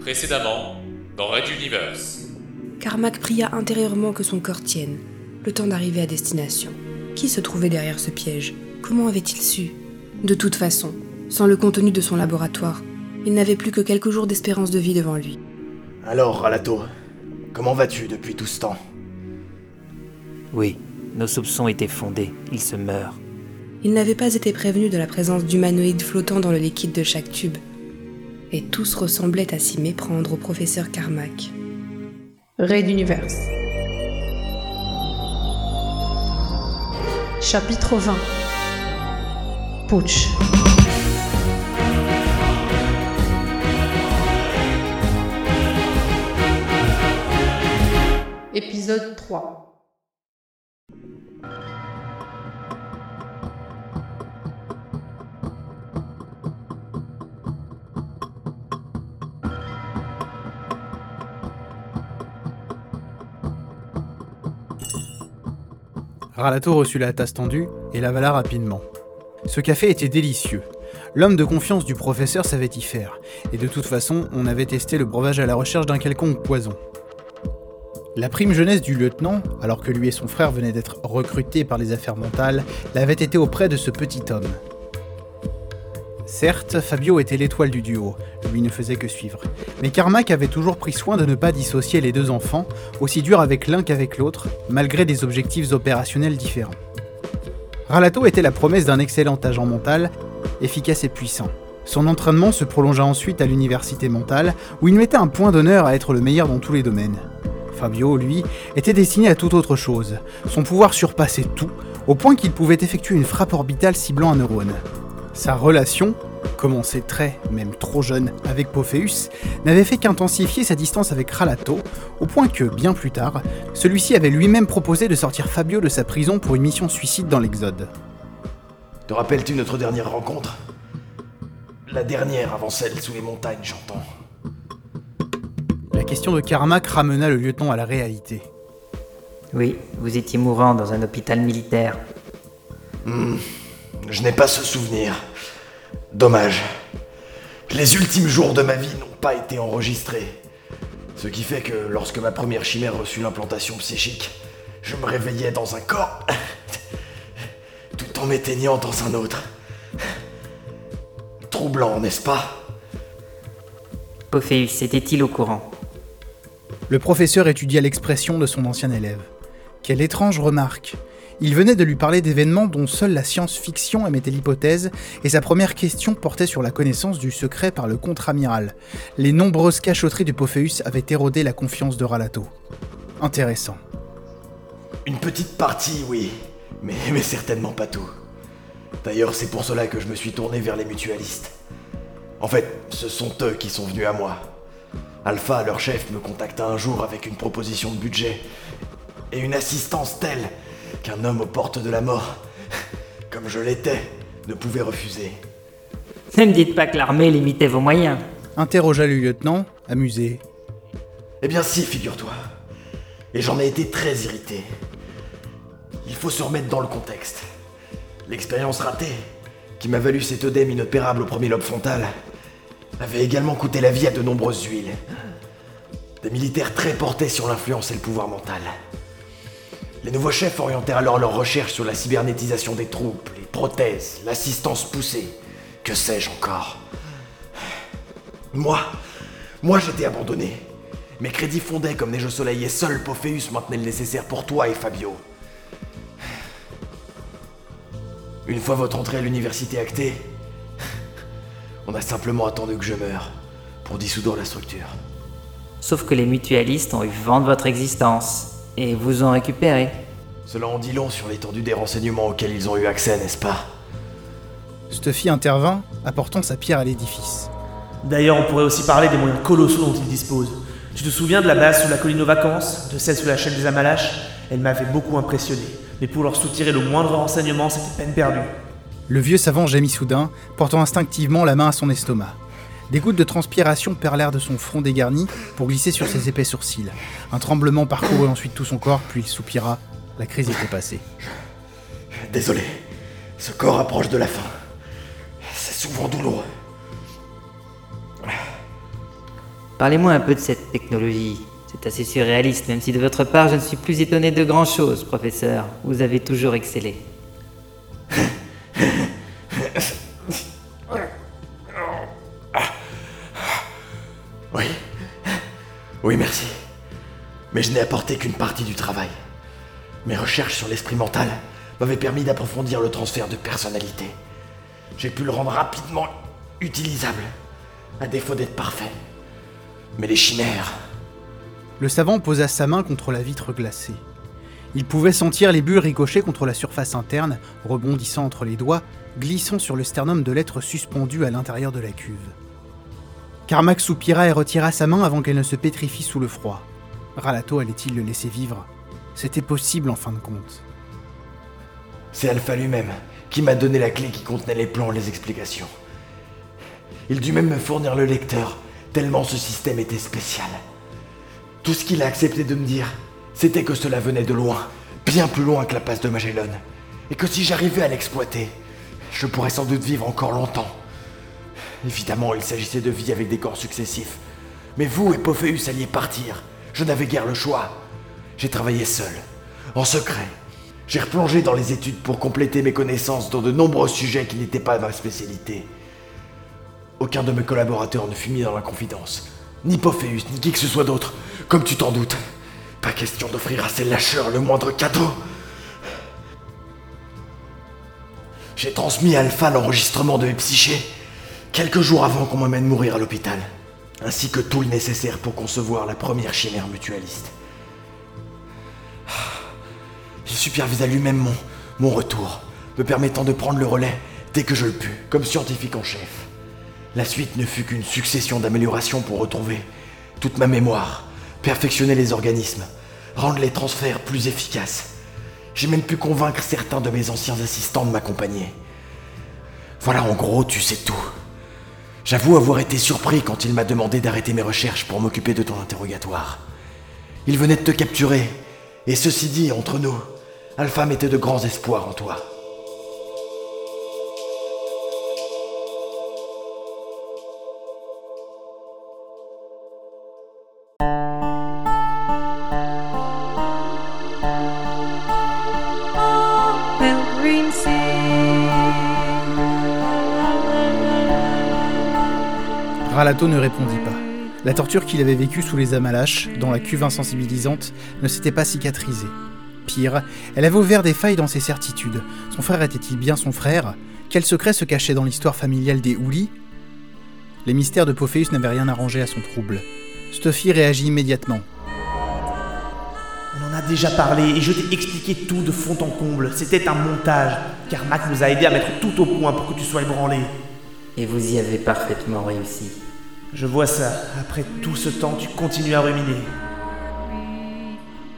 Précédemment, dans Red Universe. Carmack pria intérieurement que son corps tienne, le temps d'arriver à destination. Qui se trouvait derrière ce piège? Comment avait-il su? De toute façon, sans le contenu de son laboratoire, il n'avait plus que quelques jours d'espérance de vie devant lui. Alors, Ralato, comment vas-tu depuis tout ce temps? Oui, nos soupçons étaient fondés, il se meurt. Il n'avait pas été prévenu de la présence d'humanoïdes flottant dans le liquide de chaque tube. Et tous ressemblaient à s'y méprendre au professeur Carmack. Raid d'univers. Chapitre 20 Putsch. Épisode 3 Ralato reçut la tasse tendue et l'avala rapidement. Ce café était délicieux. L'homme de confiance du professeur savait y faire, et de toute façon, on avait testé le breuvage à la recherche d'un quelconque poison. La prime jeunesse du lieutenant, alors que lui et son frère venaient d'être recrutés par les affaires mentales, l'avait été auprès de ce petit homme. Certes, Fabio était l'étoile du duo, lui ne faisait que suivre. Mais Carmack avait toujours pris soin de ne pas dissocier les deux enfants, aussi durs avec l'un qu'avec l'autre, malgré des objectifs opérationnels différents. Ralato était la promesse d'un excellent agent mental, efficace et puissant. Son entraînement se prolongea ensuite à l'université mentale, où il mettait un point d'honneur à être le meilleur dans tous les domaines. Fabio, lui, était destiné à toute autre chose. Son pouvoir surpassait tout, au point qu'il pouvait effectuer une frappe orbitale ciblant un neurone. Sa relation, commencée très, même trop jeune, avec Pophéus, n'avait fait qu'intensifier sa distance avec Ralato, au point que, bien plus tard, celui-ci avait lui-même proposé de sortir Fabio de sa prison pour une mission suicide dans l'Exode. Te rappelles-tu notre dernière rencontre? La dernière avant celle sous les montagnes, j'entends. La question de Carmack ramena le lieutenant à la réalité. Oui, vous étiez mourant dans un hôpital militaire. Je n'ai pas ce souvenir. Dommage. Les ultimes jours de ma vie n'ont pas été enregistrés. Ce qui fait que lorsque ma première chimère reçut l'implantation psychique, je me réveillais dans un corps, tout en m'éteignant dans un autre. Troublant, n'est-ce pas? Pophéus était-il au courant? Le professeur étudia l'expression de son ancien élève. Quelle étrange remarque Il venait de lui parler d'événements dont seule la science-fiction émettait l'hypothèse, et sa première question portait sur la connaissance du secret par le contre-amiral. Les nombreuses cachotteries de Pophéus avaient érodé la confiance de Ralato. Intéressant. Une petite partie, oui, mais certainement pas tout. D'ailleurs, c'est pour cela que je me suis tourné vers les mutualistes. En fait, ce sont eux qui sont venus à moi. Alpha, leur chef, me contacta un jour avec une proposition de budget et une assistance telle qu'un homme aux portes de la mort, comme je l'étais, ne pouvait refuser. Ne me dites pas que l'armée limitait vos moyens. Interrogea le lieutenant, amusé. Eh bien si, figure-toi. Et j'en ai été très irrité. Il faut se remettre dans le contexte. L'expérience ratée, qui m'a valu cet œdème inopérable au premier lobe frontal, avait également coûté la vie à de nombreuses huiles. Des militaires très portés sur l'influence et le pouvoir mental. Les nouveaux chefs orientèrent alors leurs recherches sur la cybernétisation des troupes, les prothèses, l'assistance poussée, que sais-je encore? Moi, moi j'étais abandonné. Mes crédits fondaient comme neige au soleil et seul Pophéus maintenait le nécessaire pour toi et Fabio. Une fois votre entrée à l'université actée, on a simplement attendu que je meure pour dissoudre la structure. Sauf que les mutualistes ont eu vent de votre existence et vous ont récupéré. Cela en dit long sur l'étendue des renseignements auxquels ils ont eu accès, n'est-ce pas? Stuffy intervint, apportant sa pierre à l'édifice. D'ailleurs, on pourrait aussi parler des moyens colossaux dont il dispose. Tu te souviens de la base sous la colline aux vacances, de celle sous la chaîne des Amalaches? Elle m'avait beaucoup impressionné. Mais pour leur soutirer le moindre renseignement, c'était peine perdue. Le vieux savant gémit soudain, portant instinctivement la main à son estomac. Des gouttes de transpiration perlèrent de son front dégarni pour glisser sur ses épais sourcils. Un tremblement parcourut ensuite tout son corps, puis il soupira. La crise était passée. Désolé, ce corps approche de la fin. C'est souvent douloureux. Parlez-moi un peu de cette technologie. C'est assez surréaliste, même si de votre part je ne suis plus étonné de grand chose, professeur. Vous avez toujours excellé. Oui, merci. Mais je n'ai apporté qu'une partie du travail. Mes recherches sur l'esprit mental m'avaient permis d'approfondir le transfert de personnalité. J'ai pu le rendre rapidement utilisable, à défaut d'être parfait. Mais les chimères, Le savant posa sa main contre la vitre glacée. Il pouvait sentir les bulles ricocher contre la surface interne, rebondissant entre les doigts, glissant sur le sternum de l'être suspendu à l'intérieur de la cuve. Carmack soupira et retira sa main avant qu'elle ne se pétrifie sous le froid. Ralato allait-il le laisser vivre? C'était possible en fin de compte. c'est Alpha lui-même qui m'a donné la clé qui contenait les plans et les explications. Il dut même me fournir le lecteur, tellement ce système était spécial. Tout ce qu'il a accepté de me dire, c'était que cela venait de loin, bien plus loin que la passe de Magellan, et que si j'arrivais à l'exploiter, je pourrais sans doute vivre encore longtemps. Évidemment, il s'agissait de vie avec des corps successifs. Mais vous et Pophéus alliez partir. Je n'avais guère le choix. J'ai travaillé seul, en secret. J'ai replongé dans les études pour compléter mes connaissances dans de nombreux sujets qui n'étaient pas ma spécialité. Aucun de mes collaborateurs ne fut mis dans la confidence. Ni Pophéus, ni qui que ce soit d'autre, comme tu t'en doutes. Pas question d'offrir à ces lâcheurs le moindre cadeau. J'ai transmis à Alpha l'enregistrement de mes psychés quelques jours avant qu'on m'amène mourir à l'hôpital, ainsi que tout le nécessaire pour concevoir la première chimère mutualiste. Il supervisa lui-même mon, mon retour, me permettant de prendre le relais dès que je le pus, comme scientifique en chef. La suite ne fut qu'une succession d'améliorations pour retrouver toute ma mémoire, perfectionner les organismes, rendre les transferts plus efficaces. J'ai même pu convaincre certains de mes anciens assistants de m'accompagner. Voilà en gros, tu sais tout. J'avoue avoir été surpris quand il m'a demandé d'arrêter mes recherches pour m'occuper de ton interrogatoire. Il venait de te capturer, et ceci dit, entre nous, Alpha mettait de grands espoirs en toi. Ralato ne répondit pas. La torture qu'il avait vécue sous les Amalaches, dans la cuve insensibilisante, ne s'était pas cicatrisée. Pire, elle avait ouvert des failles dans ses certitudes. Son frère était-il bien son frère? Quel secret se cachait dans l'histoire familiale des Houlis? Les mystères de Pophéus n'avaient rien arrangé à son trouble. Stuffy réagit immédiatement. On en a déjà parlé et je t'ai expliqué tout de fond en comble. C'était un montage. Carmack nous a aidé à mettre tout au point pour que tu sois ébranlé. Et vous y avez parfaitement réussi. Je vois ça. Après tout ce temps, tu continues à ruminer.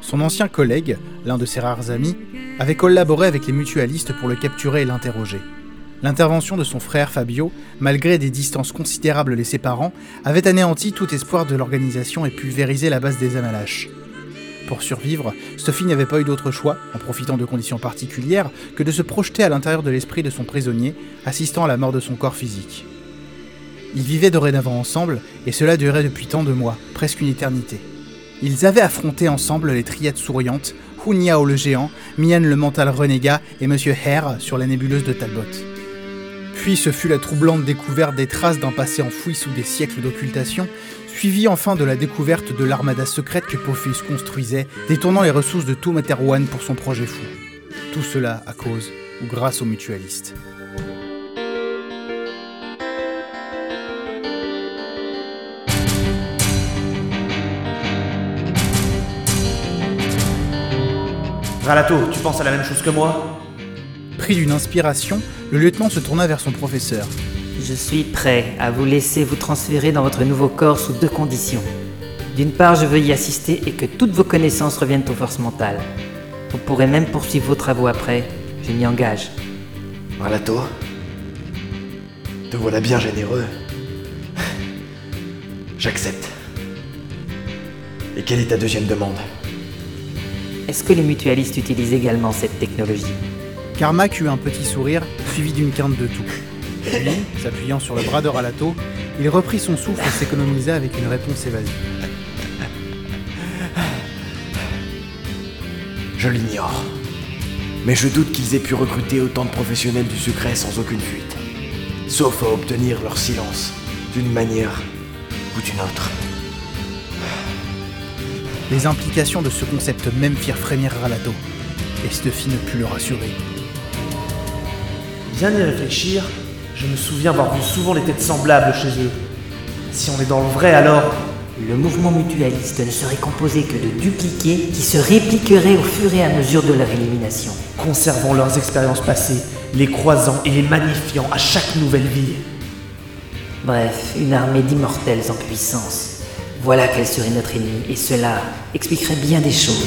Son ancien collègue, l'un de ses rares amis, avait collaboré avec les mutualistes pour le capturer et l'interroger. L'intervention de son frère Fabio, malgré des distances considérables les séparant, avait anéanti tout espoir de l'organisation et pulvérisé la base des Amalaches. Pour survivre, Stuffy n'avait pas eu d'autre choix, en profitant de conditions particulières, que de se projeter à l'intérieur de l'esprit de son prisonnier, assistant à la mort de son corps physique. Ils vivaient dorénavant ensemble, et cela durait depuis tant de mois, presque une éternité. Ils avaient affronté ensemble les triades souriantes, Hunyao le géant, Mian le mental renégat et Monsieur Hare sur la nébuleuse de Talbot. Puis ce fut la troublante découverte des traces d'un passé enfoui sous des siècles d'occultation, suivie enfin de la découverte de l'armada secrète que Pophéus construisait, détournant les ressources de tout Materwan pour son projet fou. Tout cela à cause ou grâce aux mutualistes. Ralato, tu penses à la même chose que moi? Pris d'une inspiration, le lieutenant se tourna vers son professeur. Je suis prêt à vous laisser vous transférer dans votre nouveau corps sous deux conditions. D'une part, je veux y assister et que toutes vos connaissances reviennent aux forces mentales. Vous pourrez même poursuivre vos travaux après, je m'y engage. Ralato Te voilà bien généreux. J'accepte. Et quelle est ta deuxième demande? Est-ce que les mutualistes utilisent également cette technologie? Carmack eut un petit sourire, suivi d'une quinte de tout. Puis, s'appuyant sur le bras de Ralato, Il reprit son souffle et s'économisa avec une réponse évasive. Je l'ignore. Mais je doute qu'ils aient pu recruter autant de professionnels du secret sans aucune fuite. Sauf à obtenir leur silence, d'une manière ou d'une autre. Les implications de ce concept même firent frémir Ralato, et Stuffy ne put le rassurer. Bien y réfléchir, je me souviens avoir vu souvent des têtes semblables chez eux. Si on est dans le vrai alors, Le mouvement mutualiste ne serait composé que de dupliqués qui se répliqueraient au fur et à mesure de leur élimination. conservant leurs expériences passées, les croisant et les magnifiant à chaque nouvelle vie. Bref, une armée d'immortels en puissance. Voilà quel serait notre ennemi, et cela expliquerait bien des choses.